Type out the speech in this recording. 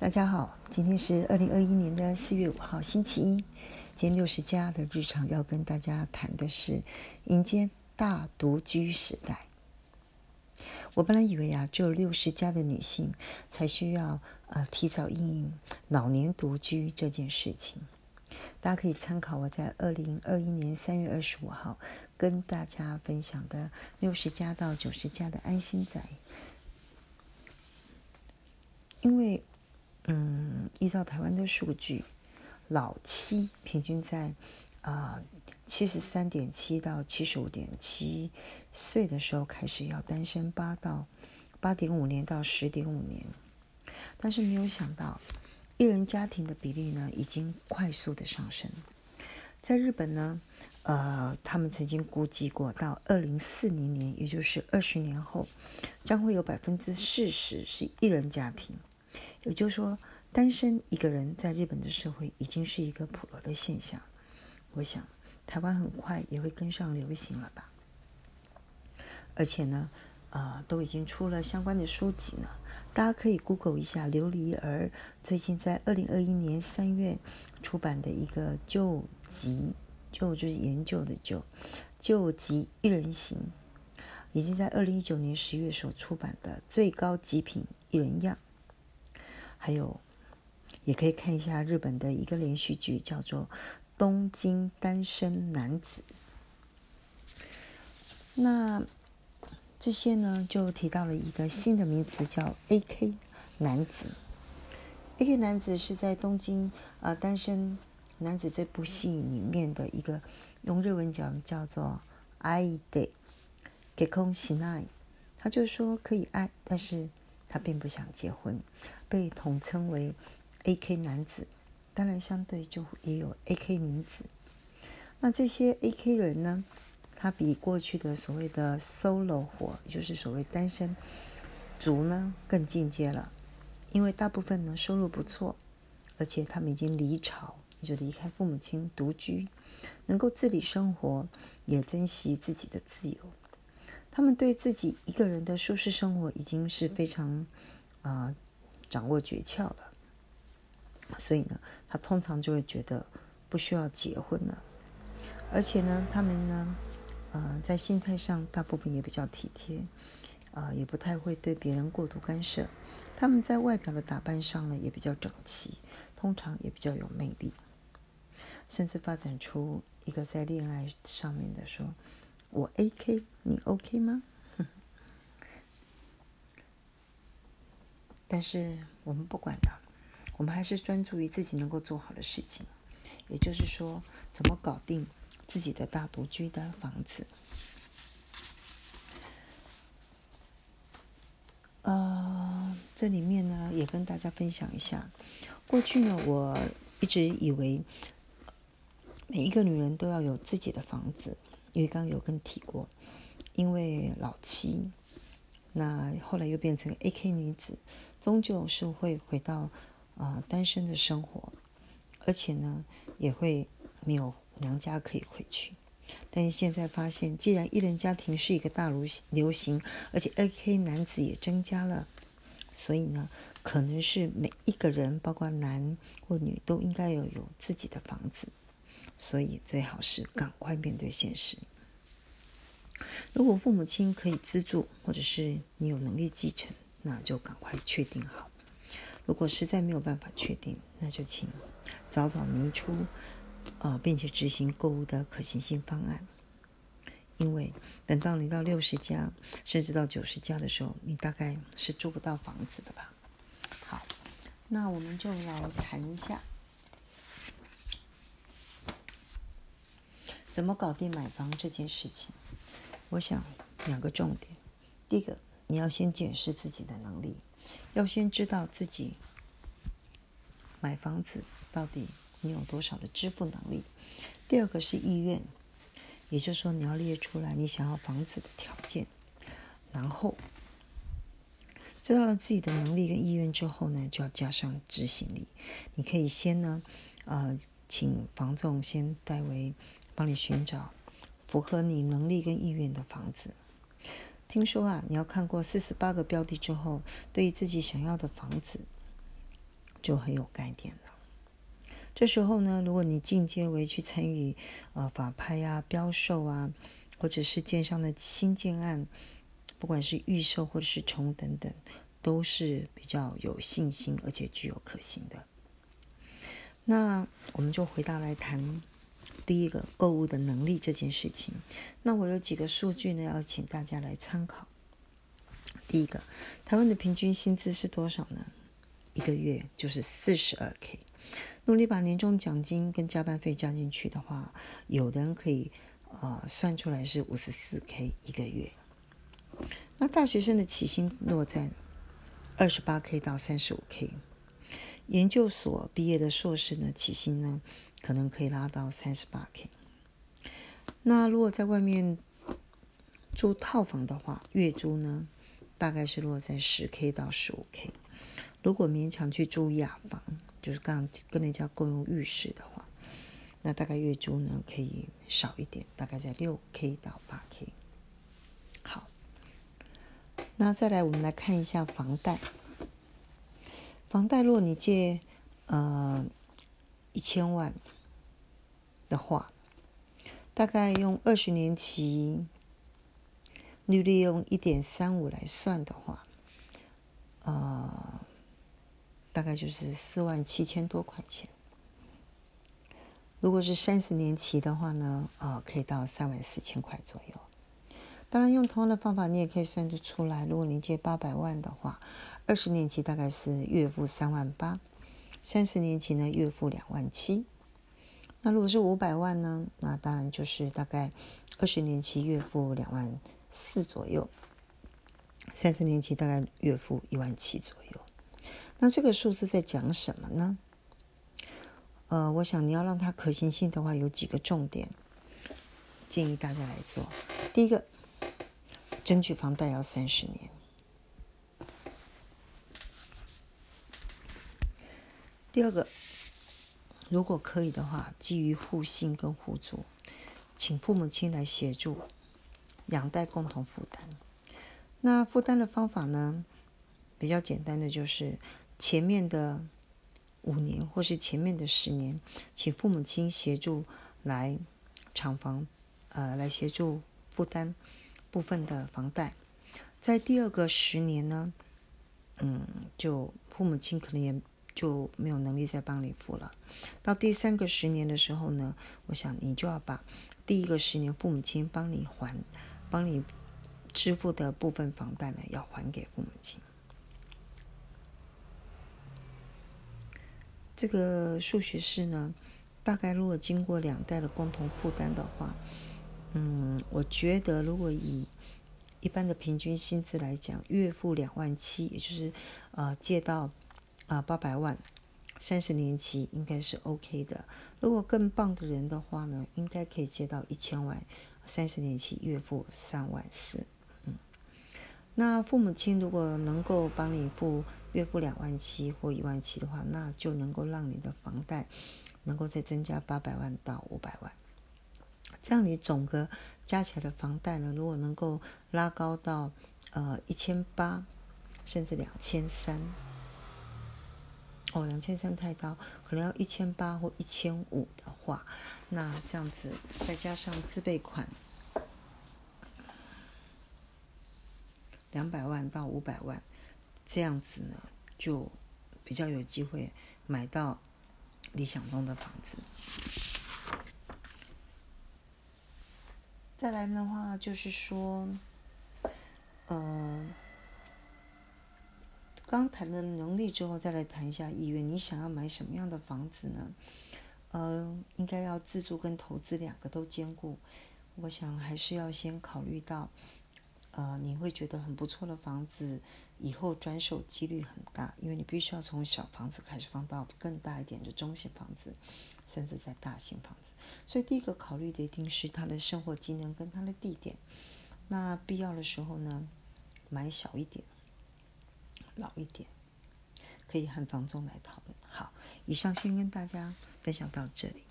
大家好，今天是二零二一年的四月五号，星期一。今天六十加的日常要跟大家谈的是迎接大独居时代。我本来以为啊，只有六十加的女性才需要呃提早应应老年独居这件事情。大家可以参考我在二零二一年三月二十五号跟大家分享的六十加到九十加的安心仔，因为。嗯，依照台湾的数据，老七平均在啊七十三点七到七十五点七岁的时候开始要单身八到八点五年到十点五年，但是没有想到一人家庭的比例呢已经快速的上升。在日本呢，呃，他们曾经估计过到二零四零年，也就是二十年后，将会有百分之四十是一人家庭。也就是说，单身一个人在日本的社会已经是一个普罗的现象。我想，台湾很快也会跟上流行了吧？而且呢，呃，都已经出了相关的书籍呢。大家可以 Google 一下琉璃儿最近在二零二一年三月出版的一个旧集，旧就是研究的旧，旧集一人行，以及在二零一九年十月所出版的最高极品一人样。还有，也可以看一下日本的一个连续剧，叫做《东京单身男子》。那这些呢，就提到了一个新的名词，叫 “AK 男子”。AK 男子是在东京啊单身男子这部戏里面的一个，用日文讲叫做 “I de gekon shinai”，他就说可以爱，但是。他并不想结婚，被统称为 “A.K 男子”，当然相对就也有 “A.K 女子”。那这些 A.K 人呢？他比过去的所谓的 “solo 活”，就是所谓单身族呢，更进阶了。因为大部分呢收入不错，而且他们已经离巢，也就离开父母亲独居，能够自理生活，也珍惜自己的自由。他们对自己一个人的舒适生活已经是非常啊掌握诀窍了，所以呢，他通常就会觉得不需要结婚了，而且呢，他们呢，呃，在心态上大部分也比较体贴，啊，也不太会对别人过度干涉。他们在外表的打扮上呢，也比较整齐，通常也比较有魅力，甚至发展出一个在恋爱上面的说。我 AK，你 OK 吗？但是我们不管的，我们还是专注于自己能够做好的事情，也就是说，怎么搞定自己的大独居的房子。呃，这里面呢，也跟大家分享一下，过去呢，我一直以为每一个女人都要有自己的房子。因为刚有跟提过，因为老七，那后来又变成 A.K 女子，终究是会回到啊单身的生活，而且呢也会没有娘家可以回去。但是现在发现，既然一人家庭是一个大流流行，而且 A.K 男子也增加了，所以呢，可能是每一个人，包括男或女，都应该要有自己的房子。所以最好是赶快面对现实。如果父母亲可以资助，或者是你有能力继承，那就赶快确定好。如果实在没有办法确定，那就请早早拟出，呃，并且执行购物的可行性方案。因为等到你到六十家，甚至到九十家的时候，你大概是租不到房子的吧？好，那我们就来谈一下。怎么搞定买房这件事情？我想两个重点。第一个，你要先检视自己的能力，要先知道自己买房子到底你有多少的支付能力。第二个是意愿，也就是说你要列出来你想要房子的条件。然后知道了自己的能力跟意愿之后呢，就要加上执行力。你可以先呢，呃，请房仲先代为。帮你寻找符合你能力跟意愿的房子。听说啊，你要看过四十八个标的之后，对于自己想要的房子就很有概念了。这时候呢，如果你进阶为去参与呃法拍啊、标售啊，或者是建商的新建案，不管是预售或者是重等等，都是比较有信心而且具有可行的。那我们就回到来谈第一个购物的能力这件事情。那我有几个数据呢，要请大家来参考。第一个，台湾的平均薪资是多少呢？一个月就是四十二 k。努力把年终奖金跟加班费加进去的话，有的人可以呃算出来是五十四 k 一个月。那大学生的起薪落在二十八 k 到三十五 k。研究所毕业的硕士呢，起薪呢可能可以拉到三十八 k。那如果在外面住套房的话，月租呢大概是落在十 k 到十五 k。如果勉强去住雅房，就是刚跟人家共用浴室的话，那大概月租呢可以少一点，大概在六 k 到八 k。好，那再来我们来看一下房贷。房贷，如果你借呃一千万的话，大概用二十年期，利率用一点三五来算的话，呃，大概就是四万七千多块钱。如果是三十年期的话呢，啊，可以到三万四千块左右。当然，用同样的方法，你也可以算得出来。如果你借八百万的话，二十年期大概是月付三万八，三十年期呢月付两万七。那如果是五百万呢？那当然就是大概二十年期月付两万四左右，三十年期大概月付一万七左右。那这个数字在讲什么呢？呃，我想你要让它可行性的话，有几个重点建议大家来做。第一个，争取房贷要三十年。第二个，如果可以的话，基于互信跟互助，请父母亲来协助，两代共同负担。那负担的方法呢，比较简单的就是前面的五年或是前面的十年，请父母亲协助来偿房，呃，来协助负担部分的房贷。在第二个十年呢，嗯，就父母亲可能也。就没有能力再帮你付了。到第三个十年的时候呢，我想你就要把第一个十年父母亲帮你还、帮你支付的部分房贷呢，要还给父母亲。这个数学式呢，大概如果经过两代的共同负担的话，嗯，我觉得如果以一般的平均薪资来讲，月付两万七，也就是呃借到。啊，八百万，三十年期应该是 OK 的。如果更棒的人的话呢，应该可以借到一千万，三十年期月付三万四。嗯，那父母亲如果能够帮你付月付两万七或一万七的话，那就能够让你的房贷能够再增加八百万到五百万。这样你总个加起来的房贷呢，如果能够拉高到呃一千八，甚至两千三。哦，两千三太高，可能要一千八或一千五的话，那这样子再加上自备款两百万到五百万，这样子呢就比较有机会买到理想中的房子。再来的话就是说，嗯。刚谈了能力之后，再来谈一下意愿。你想要买什么样的房子呢？呃，应该要自住跟投资两个都兼顾。我想还是要先考虑到，呃，你会觉得很不错的房子，以后转手几率很大，因为你必须要从小房子开始放到更大一点的中型房子，甚至在大型房子。所以第一个考虑的一定是它的生活机能跟它的地点。那必要的时候呢，买小一点。老一点，可以和房东来讨论。好，以上先跟大家分享到这里。